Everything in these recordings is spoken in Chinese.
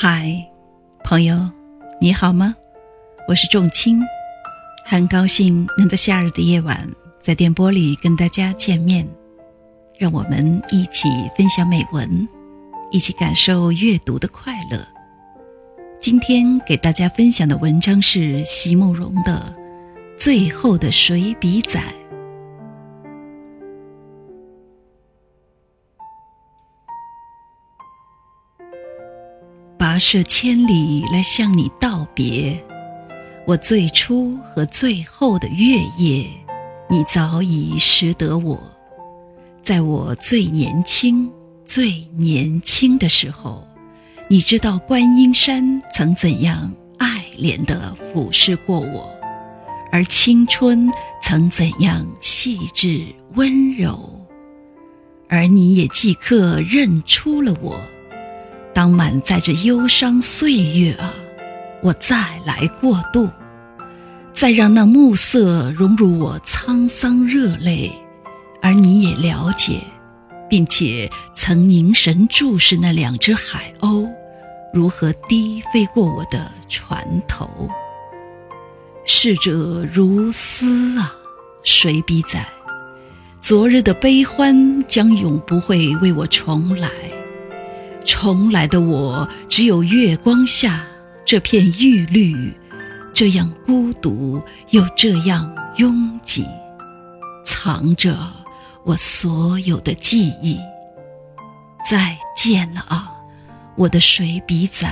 嗨，朋友，你好吗？我是仲青，很高兴能在夏日的夜晚在电波里跟大家见面，让我们一起分享美文，一起感受阅读的快乐。今天给大家分享的文章是席慕容的《最后的水笔仔》。跋涉千里来向你道别，我最初和最后的月夜，你早已识得我。在我最年轻、最年轻的时候，你知道观音山曾怎样爱怜的俯视过我，而青春曾怎样细致温柔，而你也即刻认出了我。当满载着忧伤岁月啊，我再来过渡，再让那暮色融入我沧桑热泪，而你也了解，并且曾凝神注视那两只海鸥如何低飞过我的船头。逝者如斯啊，谁比在，昨日的悲欢将永不会为我重来。重来的我，只有月光下这片玉绿，这样孤独又这样拥挤，藏着我所有的记忆。再见了啊，我的水笔仔，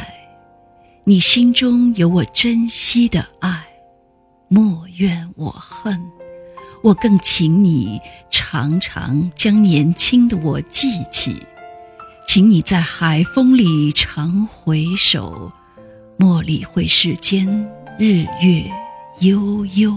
你心中有我珍惜的爱，莫怨我恨，我更请你常常将年轻的我记起。请你在海风里常回首，莫理会世间日月悠悠。